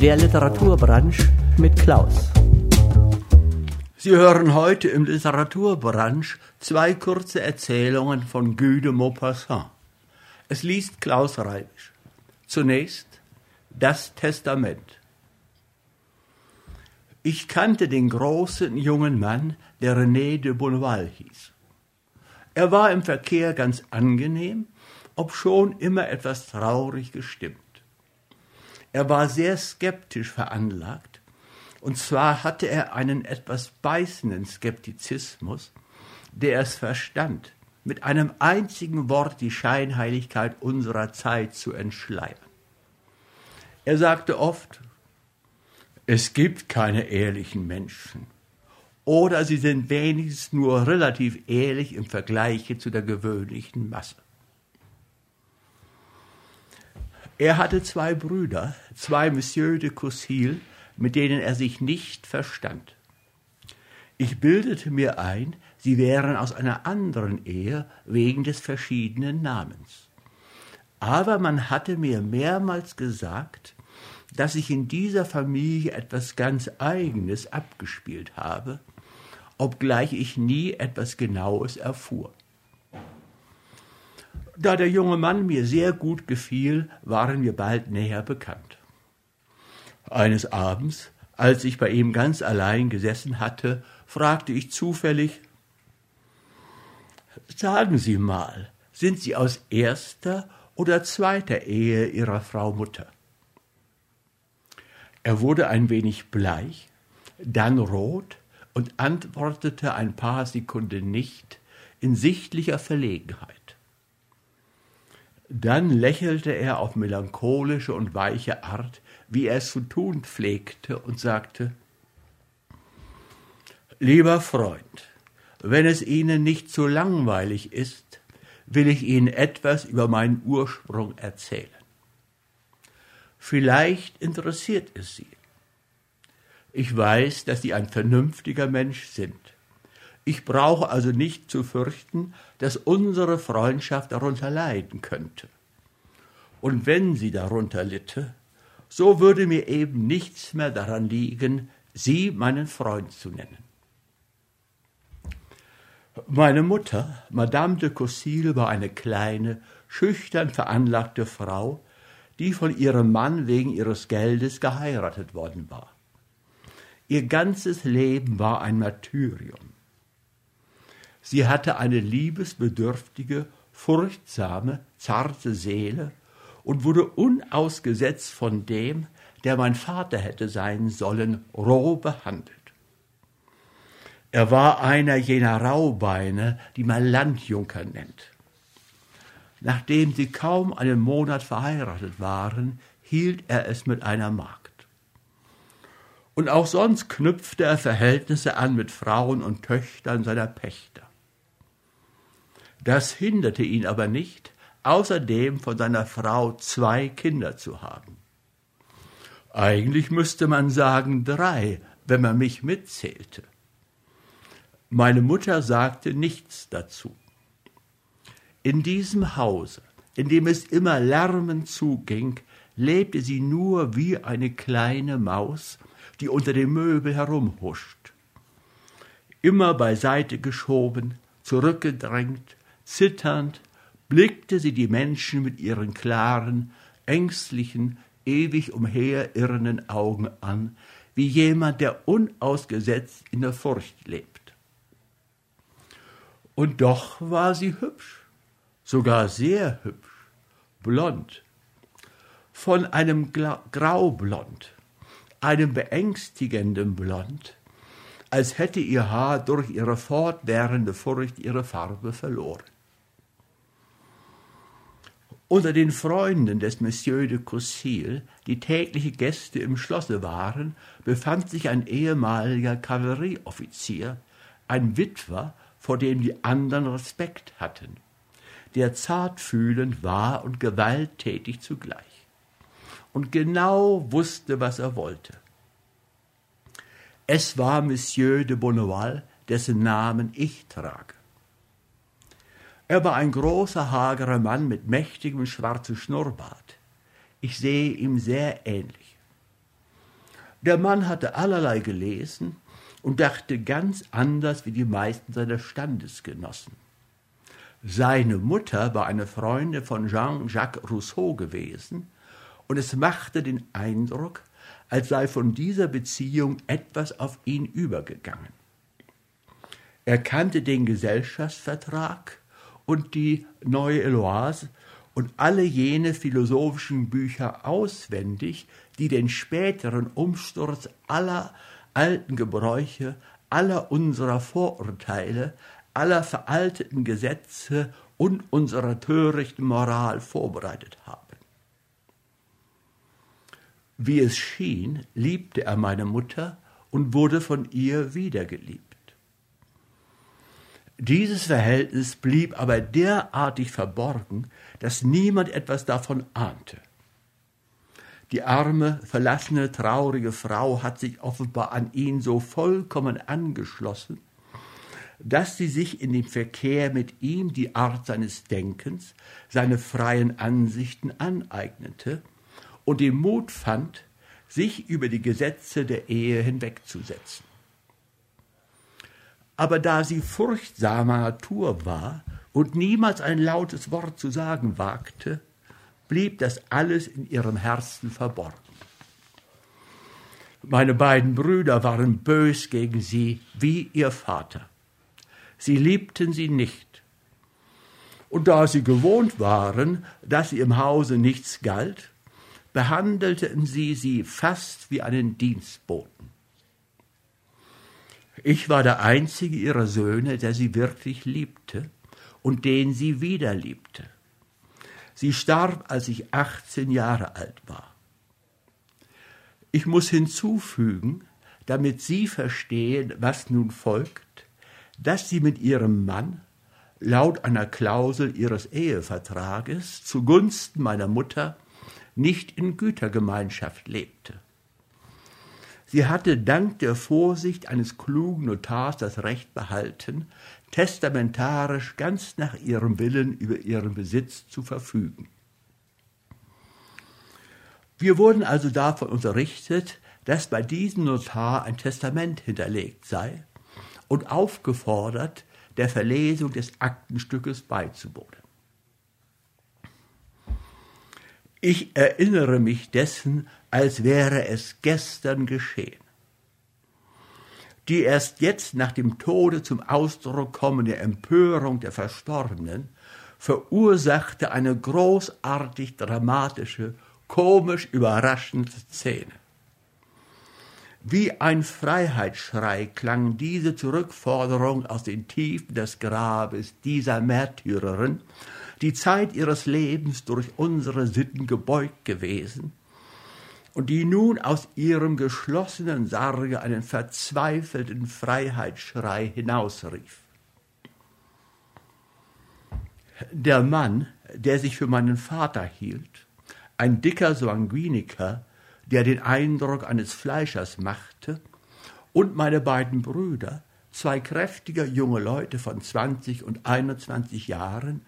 Der Literaturbranche mit Klaus. Sie hören heute im Literaturbranche zwei kurze Erzählungen von Guy de Maupassant. Es liest Klaus Reibisch. Zunächst das Testament. Ich kannte den großen jungen Mann, der René de Bonneval hieß. Er war im Verkehr ganz angenehm, obschon immer etwas traurig gestimmt. Er war sehr skeptisch veranlagt, und zwar hatte er einen etwas beißenden Skeptizismus, der es verstand, mit einem einzigen Wort die Scheinheiligkeit unserer Zeit zu entschleiern. Er sagte oft, es gibt keine ehrlichen Menschen. Oder sie sind wenigstens nur relativ ehrlich im Vergleich zu der gewöhnlichen Masse. Er hatte zwei Brüder, zwei Monsieur de Coussil, mit denen er sich nicht verstand. Ich bildete mir ein, sie wären aus einer anderen Ehe wegen des verschiedenen Namens. Aber man hatte mir mehrmals gesagt, dass sich in dieser Familie etwas ganz Eigenes abgespielt habe, obgleich ich nie etwas Genaues erfuhr. Da der junge Mann mir sehr gut gefiel, waren wir bald näher bekannt. Eines Abends, als ich bei ihm ganz allein gesessen hatte, fragte ich zufällig Sagen Sie mal, sind Sie aus erster oder zweiter Ehe Ihrer Frau Mutter? Er wurde ein wenig bleich, dann rot und antwortete ein paar Sekunden nicht, in sichtlicher Verlegenheit. Dann lächelte er auf melancholische und weiche Art, wie er es zu tun pflegte, und sagte Lieber Freund, wenn es Ihnen nicht zu langweilig ist, will ich Ihnen etwas über meinen Ursprung erzählen. Vielleicht interessiert es Sie. Ich weiß, dass Sie ein vernünftiger Mensch sind. Ich brauche also nicht zu fürchten, dass unsere Freundschaft darunter leiden könnte. Und wenn sie darunter litte, so würde mir eben nichts mehr daran liegen, Sie meinen Freund zu nennen. Meine Mutter, Madame de Coussil, war eine kleine, schüchtern veranlagte Frau, die von ihrem Mann wegen ihres Geldes geheiratet worden war. Ihr ganzes Leben war ein Martyrium. Sie hatte eine liebesbedürftige, furchtsame, zarte Seele und wurde unausgesetzt von dem, der mein Vater hätte sein sollen, roh behandelt. Er war einer jener Raubeine, die man Landjunker nennt. Nachdem sie kaum einen Monat verheiratet waren, hielt er es mit einer Magd. Und auch sonst knüpfte er Verhältnisse an mit Frauen und Töchtern seiner Pächter. Das hinderte ihn aber nicht, außerdem von seiner Frau zwei Kinder zu haben. Eigentlich müsste man sagen drei, wenn man mich mitzählte. Meine Mutter sagte nichts dazu. In diesem Hause, in dem es immer lärmend zuging, lebte sie nur wie eine kleine Maus, die unter dem Möbel herumhuscht. Immer beiseite geschoben, zurückgedrängt, zitternd, blickte sie die Menschen mit ihren klaren, ängstlichen, ewig umherirrenden Augen an, wie jemand, der unausgesetzt in der Furcht lebt. Und doch war sie hübsch, sogar sehr hübsch, blond, von einem Graublond, einem beängstigenden Blond, als hätte ihr Haar durch ihre fortwährende Furcht ihre Farbe verloren. Unter den Freunden des Monsieur de Coussil, die tägliche Gäste im Schlosse waren, befand sich ein ehemaliger Kavallerieoffizier, ein Witwer, vor dem die anderen Respekt hatten, der zartfühlend war und gewalttätig zugleich, und genau wusste, was er wollte. Es war Monsieur de Bonneval, dessen Namen ich trage. Er war ein großer, hagerer Mann mit mächtigem schwarzem Schnurrbart. Ich sehe ihm sehr ähnlich. Der Mann hatte allerlei gelesen und dachte ganz anders wie die meisten seiner Standesgenossen. Seine Mutter war eine Freundin von Jean-Jacques Rousseau gewesen, und es machte den Eindruck, als sei von dieser Beziehung etwas auf ihn übergegangen. Er kannte den Gesellschaftsvertrag und die Neue Eloise und alle jene philosophischen Bücher auswendig, die den späteren Umsturz aller alten Gebräuche, aller unserer Vorurteile, aller veralteten Gesetze und unserer törichten Moral vorbereitet haben. Wie es schien, liebte er meine Mutter und wurde von ihr wiedergeliebt. Dieses Verhältnis blieb aber derartig verborgen, dass niemand etwas davon ahnte. Die arme, verlassene, traurige Frau hat sich offenbar an ihn so vollkommen angeschlossen, dass sie sich in dem Verkehr mit ihm die Art seines Denkens, seine freien Ansichten aneignete und den Mut fand, sich über die Gesetze der Ehe hinwegzusetzen. Aber da sie furchtsamer Natur war und niemals ein lautes Wort zu sagen wagte, blieb das alles in ihrem Herzen verborgen. Meine beiden Brüder waren bös gegen sie wie ihr Vater. Sie liebten sie nicht. Und da sie gewohnt waren, dass sie im Hause nichts galt, behandelten sie sie fast wie einen Dienstboten. Ich war der einzige ihrer Söhne, der sie wirklich liebte und den sie wieder liebte. Sie starb, als ich 18 Jahre alt war. Ich muss hinzufügen, damit Sie verstehen, was nun folgt, dass sie mit ihrem Mann laut einer Klausel ihres Ehevertrages zugunsten meiner Mutter nicht in Gütergemeinschaft lebte. Sie hatte dank der Vorsicht eines klugen Notars das Recht behalten, testamentarisch ganz nach ihrem Willen über ihren Besitz zu verfügen. Wir wurden also davon unterrichtet, dass bei diesem Notar ein Testament hinterlegt sei und aufgefordert, der Verlesung des Aktenstückes beizuwohnen. Ich erinnere mich dessen, als wäre es gestern geschehen. Die erst jetzt nach dem Tode zum Ausdruck kommende Empörung der Verstorbenen verursachte eine großartig dramatische, komisch überraschende Szene. Wie ein Freiheitsschrei klang diese Zurückforderung aus den Tiefen des Grabes dieser Märtyrerin, die Zeit ihres Lebens durch unsere Sitten gebeugt gewesen und die nun aus ihrem geschlossenen Sarge einen verzweifelten Freiheitsschrei hinausrief. Der Mann, der sich für meinen Vater hielt, ein dicker Sanguiniker, der den Eindruck eines Fleischers machte, und meine beiden Brüder, zwei kräftige junge Leute von zwanzig und einundzwanzig Jahren,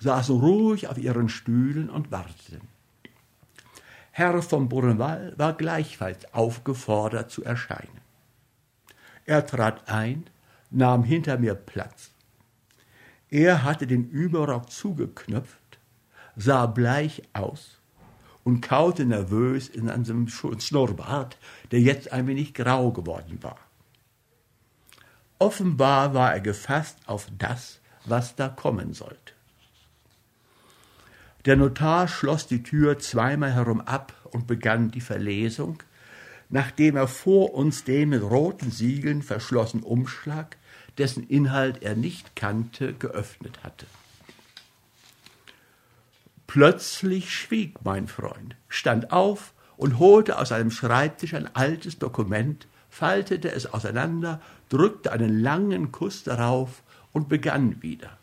saßen ruhig auf ihren Stühlen und warteten. Herr von Bourneval war gleichfalls aufgefordert zu erscheinen. Er trat ein, nahm hinter mir Platz. Er hatte den Überrock zugeknöpft, sah bleich aus und kaute nervös in seinem Schnurrbart, der jetzt ein wenig grau geworden war. Offenbar war er gefasst auf das, was da kommen sollte. Der Notar schloss die Tür zweimal herum ab und begann die Verlesung, nachdem er vor uns den mit roten Siegeln verschlossenen Umschlag, dessen Inhalt er nicht kannte, geöffnet hatte. Plötzlich schwieg mein Freund, stand auf und holte aus seinem Schreibtisch ein altes Dokument, faltete es auseinander, drückte einen langen Kuss darauf und begann wieder.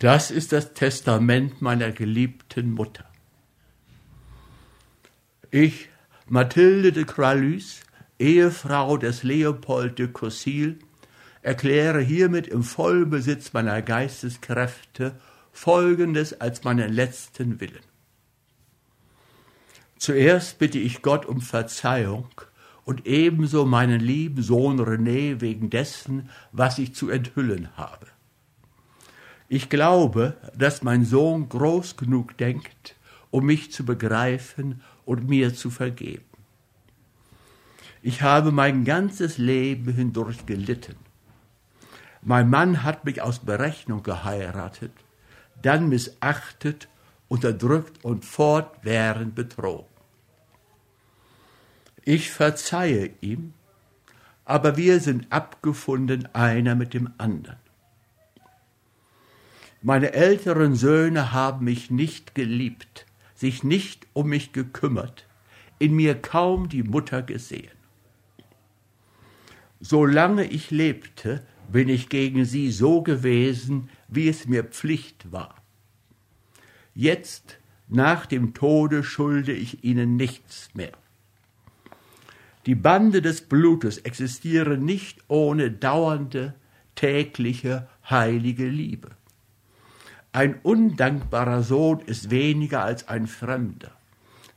Das ist das Testament meiner geliebten Mutter. Ich, Mathilde de Cralus, Ehefrau des Leopold de Courcil, erkläre hiermit im Vollbesitz meiner Geisteskräfte Folgendes als meinen letzten Willen. Zuerst bitte ich Gott um Verzeihung und ebenso meinen lieben Sohn René wegen dessen, was ich zu enthüllen habe. Ich glaube, dass mein Sohn groß genug denkt, um mich zu begreifen und mir zu vergeben. Ich habe mein ganzes Leben hindurch gelitten. Mein Mann hat mich aus Berechnung geheiratet, dann missachtet, unterdrückt und fortwährend betrogen. Ich verzeihe ihm, aber wir sind abgefunden einer mit dem anderen. Meine älteren Söhne haben mich nicht geliebt, sich nicht um mich gekümmert, in mir kaum die Mutter gesehen. Solange ich lebte, bin ich gegen sie so gewesen, wie es mir Pflicht war. Jetzt, nach dem Tode, schulde ich ihnen nichts mehr. Die Bande des Blutes existieren nicht ohne dauernde, tägliche, heilige Liebe. Ein undankbarer Sohn ist weniger als ein Fremder,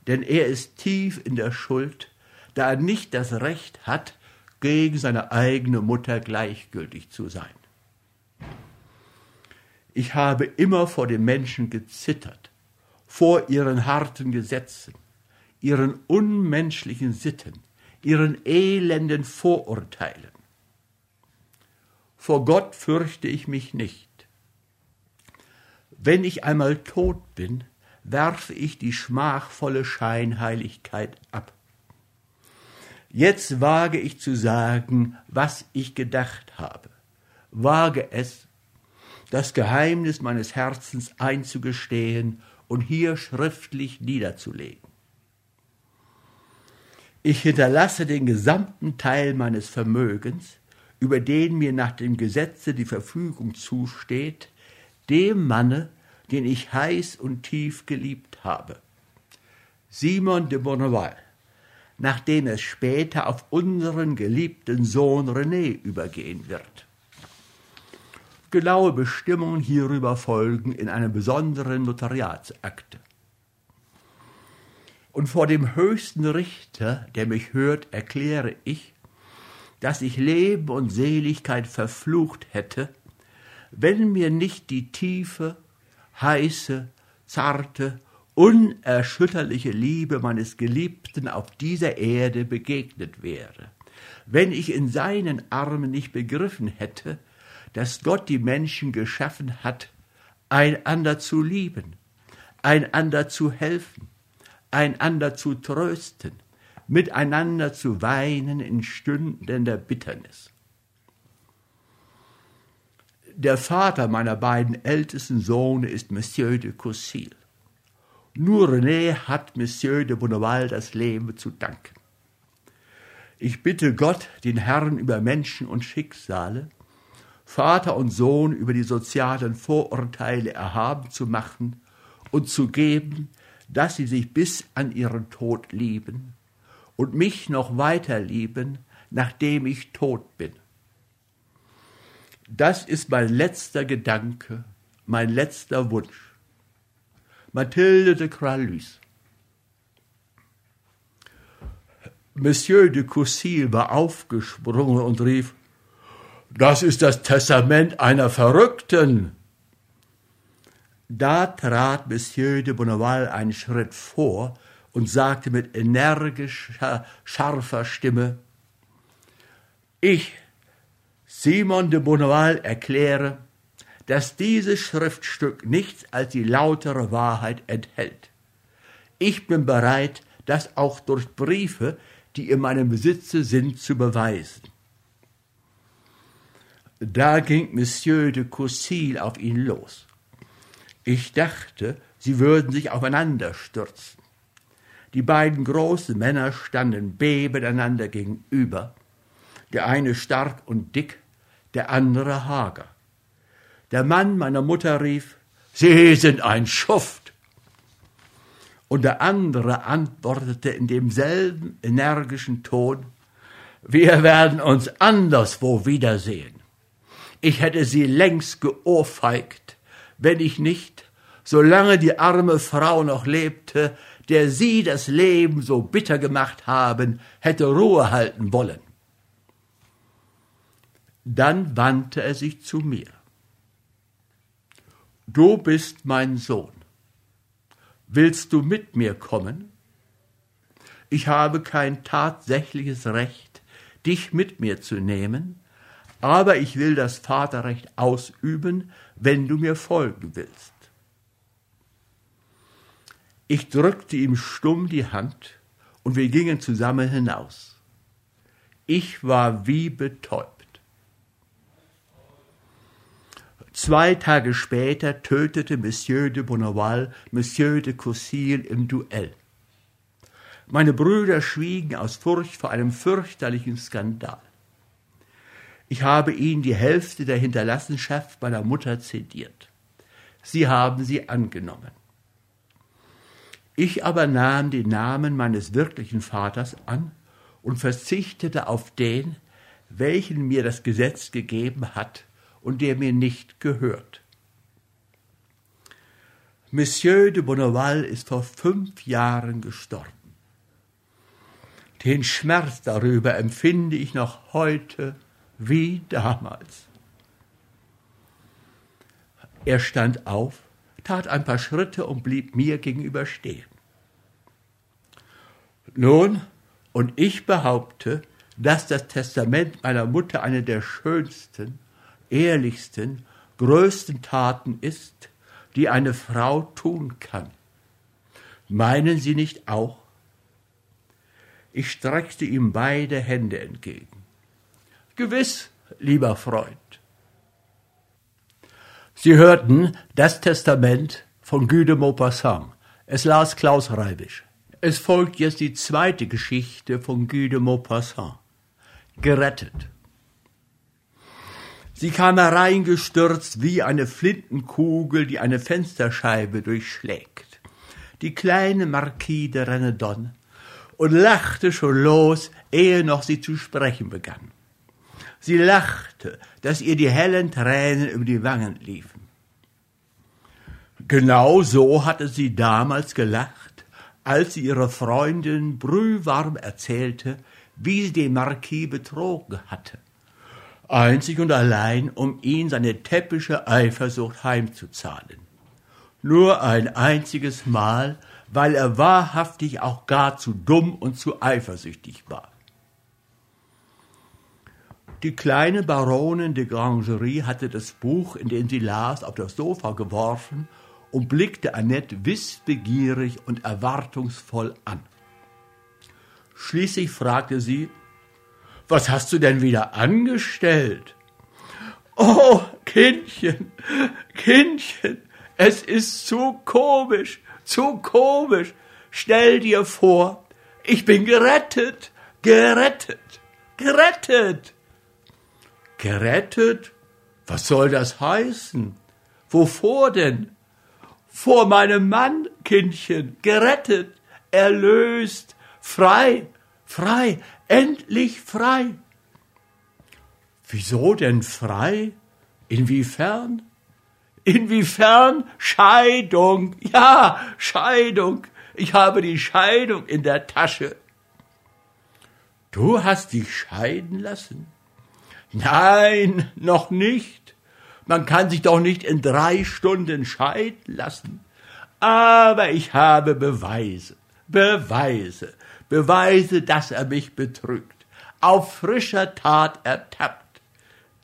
denn er ist tief in der Schuld, da er nicht das Recht hat, gegen seine eigene Mutter gleichgültig zu sein. Ich habe immer vor den Menschen gezittert, vor ihren harten Gesetzen, ihren unmenschlichen Sitten, ihren elenden Vorurteilen. Vor Gott fürchte ich mich nicht. Wenn ich einmal tot bin, werfe ich die schmachvolle Scheinheiligkeit ab. Jetzt wage ich zu sagen, was ich gedacht habe. Wage es, das Geheimnis meines Herzens einzugestehen und hier schriftlich niederzulegen. Ich hinterlasse den gesamten Teil meines Vermögens, über den mir nach dem Gesetze die Verfügung zusteht, dem Manne, den ich heiß und tief geliebt habe. Simon de Bonneval, nachdem es später auf unseren geliebten Sohn René übergehen wird. Genaue Bestimmungen hierüber folgen in einem besonderen Notariatsakte. Und vor dem höchsten Richter, der mich hört, erkläre ich, dass ich Leben und Seligkeit verflucht hätte, wenn mir nicht die tiefe, heiße, zarte, unerschütterliche Liebe meines Geliebten auf dieser Erde begegnet wäre, wenn ich in seinen Armen nicht begriffen hätte, dass Gott die Menschen geschaffen hat, einander zu lieben, einander zu helfen, einander zu trösten, miteinander zu weinen in Stunden der Bitternis. Der Vater meiner beiden ältesten Söhne ist Monsieur de Courcil. Nur René hat Monsieur de Bonneval das Leben zu danken. Ich bitte Gott, den Herrn über Menschen und Schicksale, Vater und Sohn über die sozialen Vorurteile erhaben zu machen und zu geben, dass sie sich bis an ihren Tod lieben und mich noch weiter lieben, nachdem ich tot bin. Das ist mein letzter Gedanke, mein letzter Wunsch. Mathilde de Kralus. Monsieur de Courcil war aufgesprungen und rief, das ist das Testament einer Verrückten. Da trat Monsieur de Bonneval einen Schritt vor und sagte mit energischer, scharfer Stimme, ich Simon de Bonneval erkläre, dass dieses Schriftstück nichts als die lautere Wahrheit enthält. Ich bin bereit, das auch durch Briefe, die in meinem Besitze sind, zu beweisen. Da ging Monsieur de Courcil auf ihn los. Ich dachte, sie würden sich aufeinander stürzen. Die beiden großen Männer standen bebend einander gegenüber, der eine stark und dick, der andere hager. Der Mann meiner Mutter rief, Sie sind ein Schuft. Und der andere antwortete in demselben energischen Ton, wir werden uns anderswo wiedersehen. Ich hätte sie längst geohrfeigt, wenn ich nicht, solange die arme Frau noch lebte, der Sie das Leben so bitter gemacht haben, hätte Ruhe halten wollen. Dann wandte er sich zu mir. Du bist mein Sohn. Willst du mit mir kommen? Ich habe kein tatsächliches Recht, dich mit mir zu nehmen, aber ich will das Vaterrecht ausüben, wenn du mir folgen willst. Ich drückte ihm stumm die Hand und wir gingen zusammen hinaus. Ich war wie betäubt. Zwei Tage später tötete Monsieur de Bonneval Monsieur de Courcil im Duell. Meine Brüder schwiegen aus Furcht vor einem fürchterlichen Skandal. Ich habe ihnen die Hälfte der Hinterlassenschaft meiner Mutter zediert. Sie haben sie angenommen. Ich aber nahm den Namen meines wirklichen Vaters an und verzichtete auf den, welchen mir das Gesetz gegeben hat und der mir nicht gehört. Monsieur de Bonneval ist vor fünf Jahren gestorben. Den Schmerz darüber empfinde ich noch heute wie damals. Er stand auf, tat ein paar Schritte und blieb mir gegenüber stehen. Nun, und ich behaupte, dass das Testament meiner Mutter eine der schönsten, ehrlichsten, größten Taten ist, die eine Frau tun kann. Meinen Sie nicht auch? Ich streckte ihm beide Hände entgegen. Gewiss, lieber Freund. Sie hörten das Testament von Guy de Maupassant. Es las Klaus Reibisch. Es folgt jetzt die zweite Geschichte von Guy de Maupassant. Gerettet. Sie kam hereingestürzt wie eine Flintenkugel, die eine Fensterscheibe durchschlägt. Die kleine Marquis de Renedon und lachte schon los, ehe noch sie zu sprechen begann. Sie lachte, dass ihr die hellen Tränen über die Wangen liefen. Genau so hatte sie damals gelacht, als sie ihrer Freundin brühwarm erzählte, wie sie den Marquis betrogen hatte einzig und allein, um ihn seine täppische Eifersucht heimzuzahlen. Nur ein einziges Mal, weil er wahrhaftig auch gar zu dumm und zu eifersüchtig war. Die kleine Baronin de Grangerie hatte das Buch, in dem sie las, auf das Sofa geworfen und blickte Annette wissbegierig und erwartungsvoll an. Schließlich fragte sie, was hast du denn wieder angestellt? Oh, Kindchen, Kindchen, es ist zu komisch, zu komisch. Stell dir vor, ich bin gerettet, gerettet, gerettet. Gerettet? Was soll das heißen? Wovor denn? Vor meinem Mann, Kindchen, gerettet, erlöst, frei, frei, endlich frei. Wieso denn frei? Inwiefern? Inwiefern Scheidung? Ja, Scheidung. Ich habe die Scheidung in der Tasche. Du hast dich scheiden lassen? Nein, noch nicht. Man kann sich doch nicht in drei Stunden scheiden lassen. Aber ich habe Beweise, Beweise. Beweise, dass er mich betrügt, auf frischer Tat ertappt.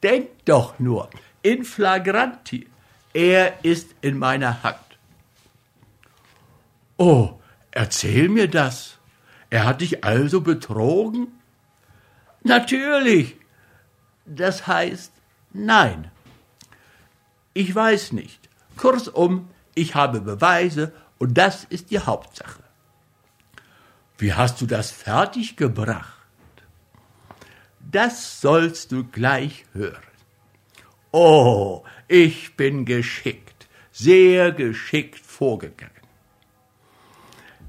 Denkt doch nur, in flagranti, er ist in meiner Hand. Oh, erzähl mir das. Er hat dich also betrogen? Natürlich. Das heißt nein. Ich weiß nicht. Kurzum, ich habe Beweise und das ist die Hauptsache. Wie hast du das fertiggebracht? Das sollst du gleich hören. Oh, ich bin geschickt, sehr geschickt vorgegangen.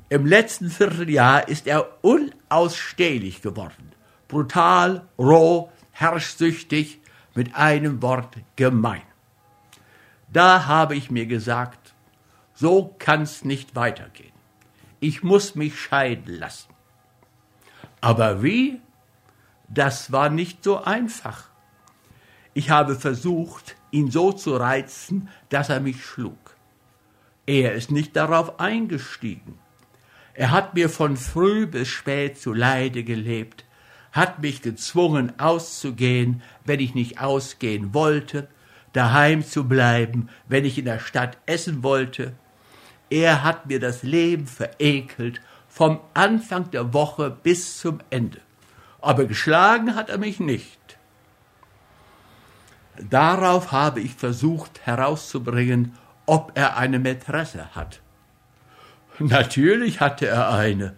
Im letzten Vierteljahr ist er unausstehlich geworden. Brutal, roh, herrschsüchtig, mit einem Wort gemein. Da habe ich mir gesagt, so kann's nicht weitergehen. Ich muss mich scheiden lassen. Aber wie? Das war nicht so einfach. Ich habe versucht, ihn so zu reizen, dass er mich schlug. Er ist nicht darauf eingestiegen. Er hat mir von früh bis spät zu Leide gelebt, hat mich gezwungen auszugehen, wenn ich nicht ausgehen wollte, daheim zu bleiben, wenn ich in der Stadt essen wollte. Er hat mir das Leben verekelt, vom Anfang der Woche bis zum Ende. Aber geschlagen hat er mich nicht. Darauf habe ich versucht herauszubringen, ob er eine Mätresse hat. Natürlich hatte er eine,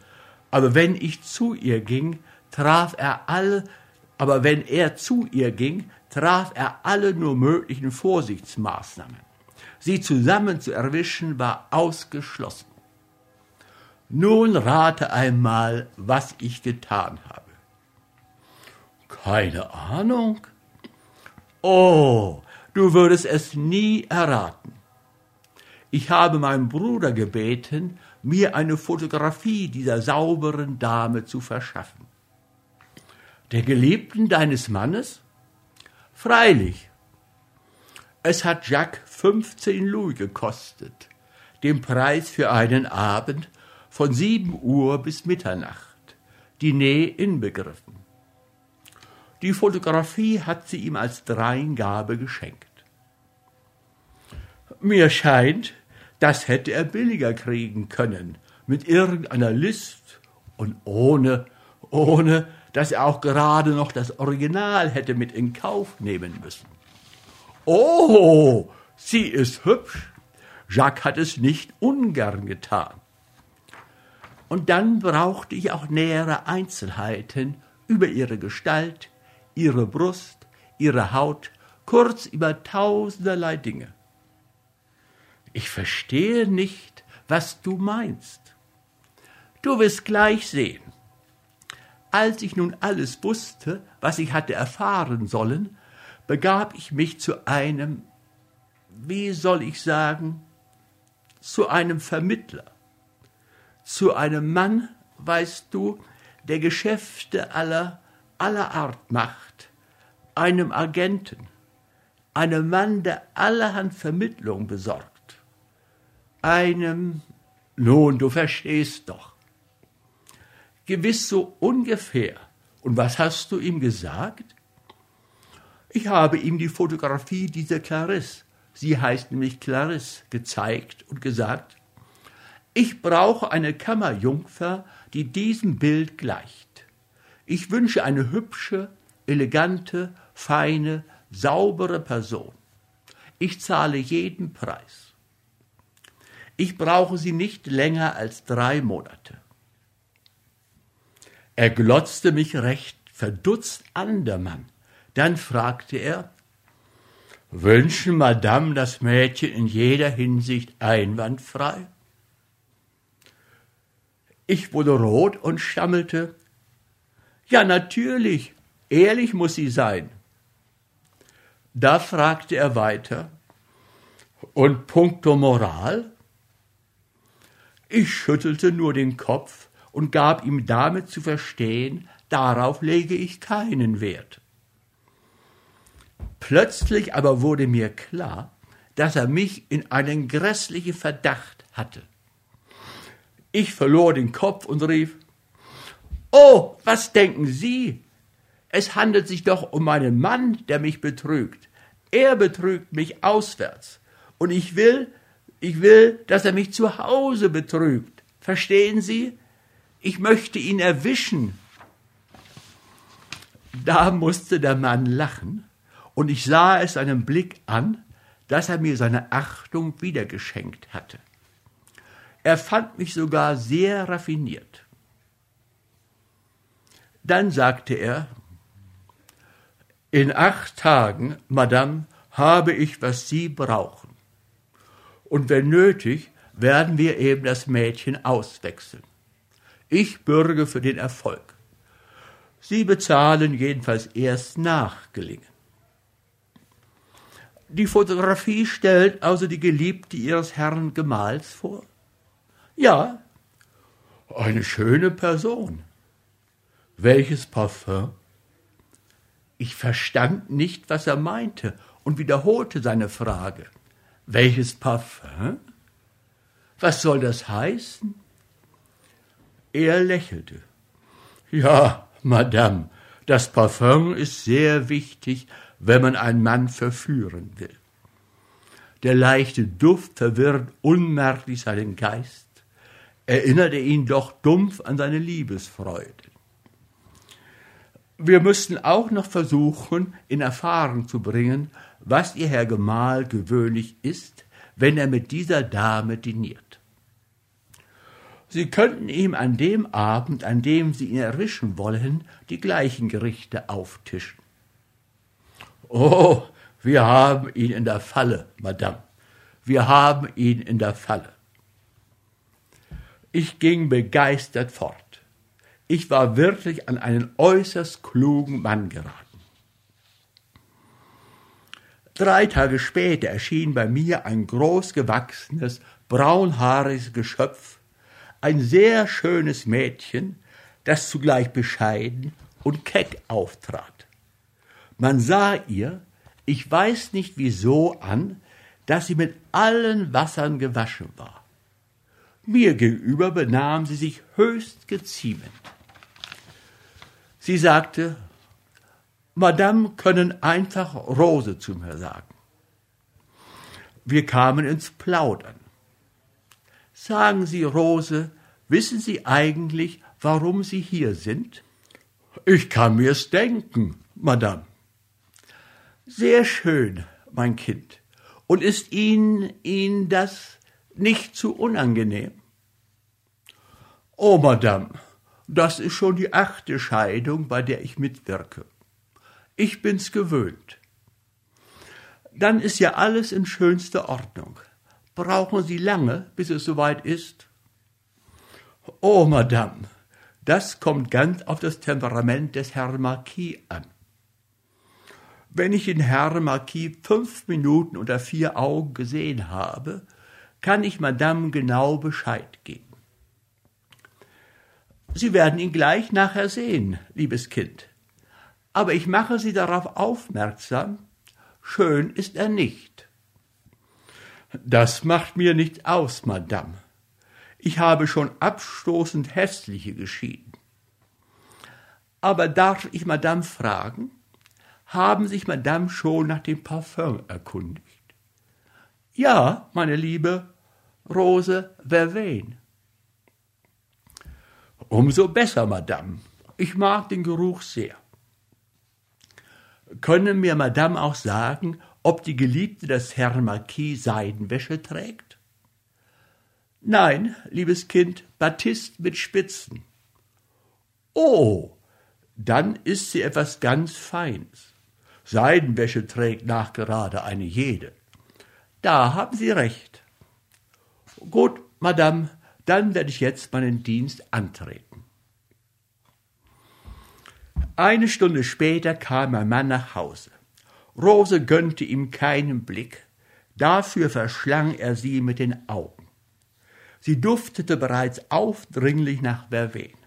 aber wenn ich zu ihr ging, traf er alle, aber wenn er zu ihr ging, traf er alle nur möglichen Vorsichtsmaßnahmen. Sie zusammen zu erwischen war ausgeschlossen. Nun rate einmal, was ich getan habe. Keine Ahnung. Oh, du würdest es nie erraten. Ich habe meinen Bruder gebeten, mir eine Fotografie dieser sauberen Dame zu verschaffen. Der Geliebten deines Mannes? Freilich. Es hat Jacques 15 Louis gekostet, den Preis für einen Abend von sieben Uhr bis Mitternacht, Nähe inbegriffen. Die Fotografie hat sie ihm als Dreingabe geschenkt. Mir scheint, das hätte er billiger kriegen können, mit irgendeiner List und ohne, ohne, dass er auch gerade noch das Original hätte mit in Kauf nehmen müssen. Oh, sie ist hübsch. Jacques hat es nicht ungern getan. Und dann brauchte ich auch nähere Einzelheiten über ihre Gestalt, ihre Brust, ihre Haut, kurz über tausenderlei Dinge. Ich verstehe nicht, was du meinst. Du wirst gleich sehen. Als ich nun alles wusste, was ich hatte erfahren sollen, begab ich mich zu einem, wie soll ich sagen, zu einem Vermittler, zu einem Mann, weißt du, der Geschäfte aller aller Art macht, einem Agenten, einem Mann, der allerhand Vermittlung besorgt, einem, nun, du verstehst doch, gewiss so ungefähr. Und was hast du ihm gesagt? Ich habe ihm die Fotografie dieser Clarisse, sie heißt nämlich Clarisse, gezeigt und gesagt, ich brauche eine Kammerjungfer, die diesem Bild gleicht. Ich wünsche eine hübsche, elegante, feine, saubere Person. Ich zahle jeden Preis. Ich brauche sie nicht länger als drei Monate. Er glotzte mich recht verdutzt an, der Mann. Dann fragte er, Wünschen Madame das Mädchen in jeder Hinsicht einwandfrei? Ich wurde rot und stammelte, ja, natürlich, ehrlich muss sie sein. Da fragte er weiter, und puncto Moral? Ich schüttelte nur den Kopf und gab ihm damit zu verstehen, darauf lege ich keinen Wert. Plötzlich aber wurde mir klar, dass er mich in einen grässlichen Verdacht hatte. Ich verlor den Kopf und rief Oh, was denken Sie? Es handelt sich doch um meinen Mann, der mich betrügt. Er betrügt mich auswärts. Und ich will, ich will, dass er mich zu Hause betrügt. Verstehen Sie? Ich möchte ihn erwischen. Da musste der Mann lachen, und ich sah es seinem Blick an, dass er mir seine Achtung wiedergeschenkt hatte. Er fand mich sogar sehr raffiniert. Dann sagte er, in acht Tagen, Madame, habe ich, was Sie brauchen. Und wenn nötig, werden wir eben das Mädchen auswechseln. Ich bürge für den Erfolg. Sie bezahlen jedenfalls erst nach Gelingen. Die Fotografie stellt also die Geliebte Ihres Herrn Gemahls vor? Ja. Eine schöne Person. Welches Parfum? Ich verstand nicht, was er meinte und wiederholte seine Frage. Welches Parfum? Was soll das heißen? Er lächelte. Ja, Madame, das Parfum ist sehr wichtig, wenn man einen Mann verführen will. Der leichte Duft verwirrt unmerklich seinen Geist, erinnerte ihn doch dumpf an seine Liebesfreude. Wir müssten auch noch versuchen, in Erfahrung zu bringen, was ihr Herr Gemahl gewöhnlich ist, wenn er mit dieser Dame diniert. Sie könnten ihm an dem Abend, an dem Sie ihn erwischen wollen, die gleichen Gerichte auftischen. Oh, wir haben ihn in der Falle, Madame. Wir haben ihn in der Falle. Ich ging begeistert fort. Ich war wirklich an einen äußerst klugen Mann geraten. Drei Tage später erschien bei mir ein großgewachsenes, braunhaariges Geschöpf, ein sehr schönes Mädchen, das zugleich bescheiden und keck auftrat. Man sah ihr, ich weiß nicht wieso, an, dass sie mit allen Wassern gewaschen war. Mir gegenüber benahm sie sich höchst geziemend. Sie sagte, Madame können einfach Rose zu mir sagen. Wir kamen ins Plaudern. Sagen Sie, Rose, wissen Sie eigentlich, warum Sie hier sind? Ich kann mir's denken, Madame. Sehr schön, mein Kind. Und ist Ihnen, Ihnen das nicht zu unangenehm? Oh, Madame, das ist schon die achte Scheidung, bei der ich mitwirke. Ich bin's gewöhnt. Dann ist ja alles in schönster Ordnung. Brauchen Sie lange, bis es soweit ist? Oh, Madame, das kommt ganz auf das Temperament des Herrn Marquis an. Wenn ich den Herrn Marquis fünf Minuten unter vier Augen gesehen habe, kann ich Madame genau Bescheid geben. Sie werden ihn gleich nachher sehen, liebes Kind. Aber ich mache Sie darauf aufmerksam, schön ist er nicht. Das macht mir nichts aus, Madame. Ich habe schon abstoßend hässliche geschieden. Aber darf ich Madame fragen, haben sich Madame schon nach dem Parfum erkundigt? Ja, meine liebe Rose Vervain. Umso besser, Madame. Ich mag den Geruch sehr. Können mir Madame auch sagen, ob die Geliebte des Herrn Marquis Seidenwäsche trägt? Nein, liebes Kind, Batist mit Spitzen. Oh, dann ist sie etwas ganz Feines. Seidenwäsche trägt nachgerade eine jede. Da haben Sie recht. Gut, Madame, dann werde ich jetzt meinen Dienst antreten. Eine Stunde später kam mein Mann nach Hause. Rose gönnte ihm keinen Blick, dafür verschlang er sie mit den Augen. Sie duftete bereits aufdringlich nach Verven.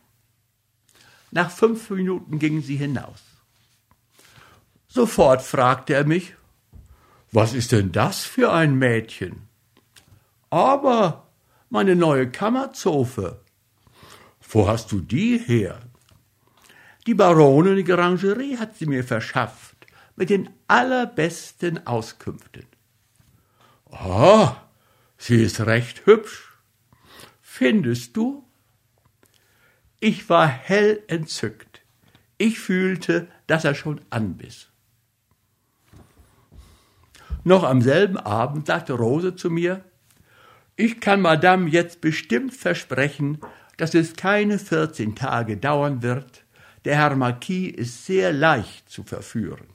Nach fünf Minuten ging sie hinaus. Sofort fragte er mich, was ist denn das für ein Mädchen? Aber meine neue Kammerzofe. Wo hast du die her? Die Baronin Grangerie hat sie mir verschafft, mit den allerbesten Auskünften. Ah, sie ist recht hübsch. Findest du? Ich war hell entzückt. Ich fühlte, dass er schon anbiss. Noch am selben Abend sagte Rose zu mir, ich kann Madame jetzt bestimmt versprechen, dass es keine vierzehn Tage dauern wird. Der Herr Marquis ist sehr leicht zu verführen.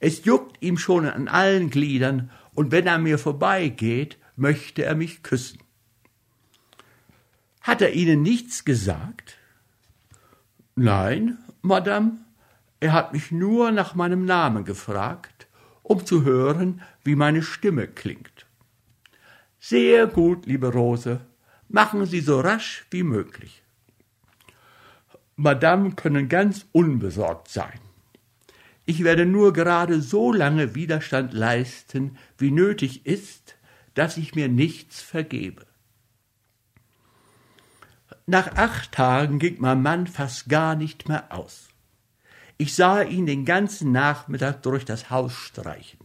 Es juckt ihm schon an allen Gliedern, und wenn er mir vorbeigeht, möchte er mich küssen. Hat er Ihnen nichts gesagt? Nein, Madame, er hat mich nur nach meinem Namen gefragt um zu hören, wie meine Stimme klingt. Sehr gut, liebe Rose. Machen Sie so rasch wie möglich. Madame können ganz unbesorgt sein. Ich werde nur gerade so lange Widerstand leisten, wie nötig ist, dass ich mir nichts vergebe. Nach acht Tagen ging mein Mann fast gar nicht mehr aus. Ich sah ihn den ganzen Nachmittag durch das Haus streichen.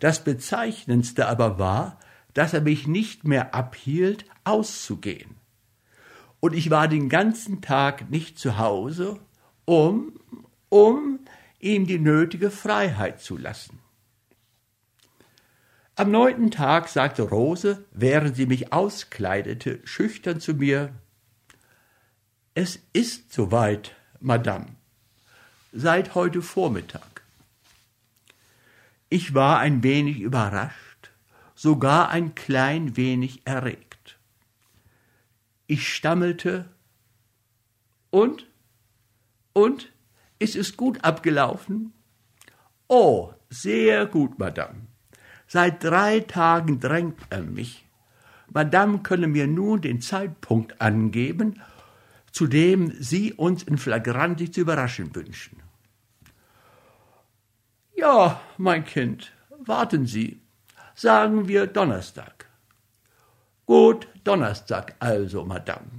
Das Bezeichnendste aber war, dass er mich nicht mehr abhielt, auszugehen. Und ich war den ganzen Tag nicht zu Hause, um, um ihm die nötige Freiheit zu lassen. Am neunten Tag sagte Rose, während sie mich auskleidete, schüchtern zu mir Es ist soweit, Madame, seit heute Vormittag. Ich war ein wenig überrascht, sogar ein klein wenig erregt. Ich stammelte Und? Und? Ist es gut abgelaufen? Oh, sehr gut, Madame. Seit drei Tagen drängt er mich. Madame könne mir nun den Zeitpunkt angeben, zu dem Sie uns in Flagranti zu überraschen wünschen. Ja, mein Kind, warten Sie. Sagen wir Donnerstag. Gut, Donnerstag also, Madame.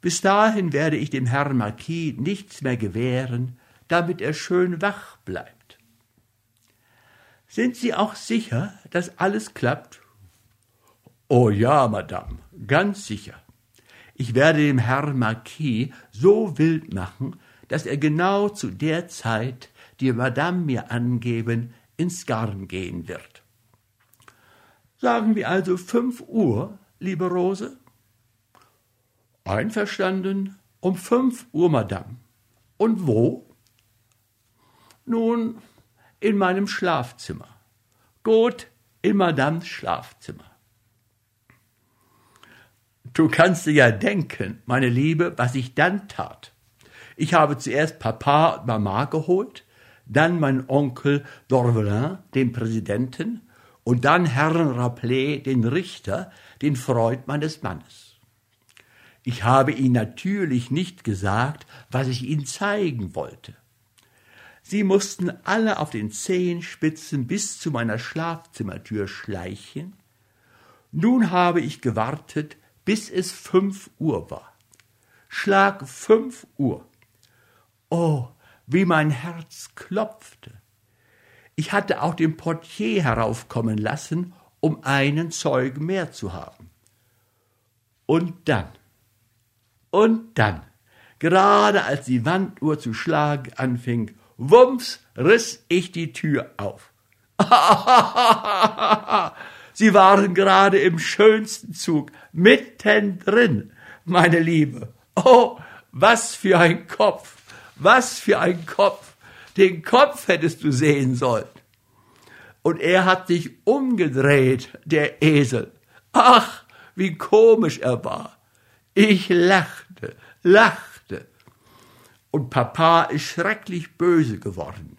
Bis dahin werde ich dem Herrn Marquis nichts mehr gewähren, damit er schön wach bleibt. Sind Sie auch sicher, dass alles klappt? Oh ja, Madame, ganz sicher. Ich werde dem Herrn Marquis so wild machen, dass er genau zu der Zeit, die Madame mir angeben, ins Garn gehen wird. Sagen wir also fünf Uhr, liebe Rose? Einverstanden, um fünf Uhr, Madame. Und wo? Nun, in meinem Schlafzimmer. Gut, in Madames Schlafzimmer. Du kannst dir ja denken, meine Liebe, was ich dann tat. Ich habe zuerst Papa und Mama geholt, dann mein Onkel Dorvelin, den Präsidenten, und dann Herrn Rappelet, den Richter, den Freund meines Mannes. Ich habe Ihnen natürlich nicht gesagt, was ich Ihnen zeigen wollte. Sie mussten alle auf den Zehenspitzen bis zu meiner Schlafzimmertür schleichen. Nun habe ich gewartet, bis es fünf Uhr war. Schlag fünf Uhr. Oh, wie mein Herz klopfte. Ich hatte auch den Portier heraufkommen lassen, um einen Zeugen mehr zu haben. Und dann und dann, gerade als die Wanduhr zu schlagen anfing, wumms riss ich die Tür auf. Sie waren gerade im schönsten Zug, mittendrin, meine Liebe. Oh, was für ein Kopf, was für ein Kopf. Den Kopf hättest du sehen sollen. Und er hat sich umgedreht, der Esel. Ach, wie komisch er war. Ich lachte, lachte. Und Papa ist schrecklich böse geworden.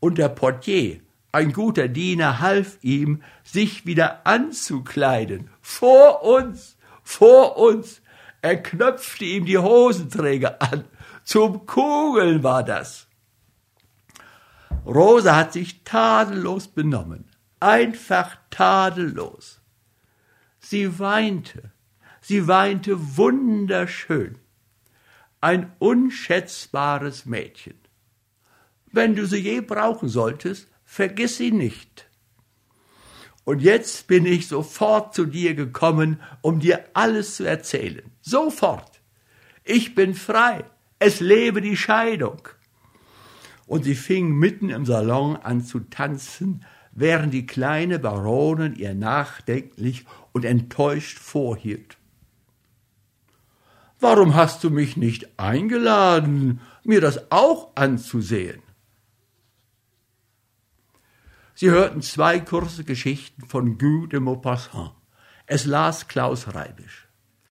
Und der Portier, ein guter Diener, half ihm, sich wieder anzukleiden. Vor uns, vor uns. Er knöpfte ihm die Hosenträger an. Zum Kugeln war das. Rosa hat sich tadellos benommen. Einfach tadellos. Sie weinte Sie weinte wunderschön. Ein unschätzbares Mädchen. Wenn du sie je brauchen solltest, vergiss sie nicht. Und jetzt bin ich sofort zu dir gekommen, um dir alles zu erzählen. Sofort. Ich bin frei. Es lebe die Scheidung. Und sie fing mitten im Salon an zu tanzen, während die kleine Baronin ihr nachdenklich und enttäuscht vorhielt. Warum hast du mich nicht eingeladen, mir das auch anzusehen? Sie hörten zwei kurze Geschichten von Guy de Maupassant. Es las Klaus Reibisch.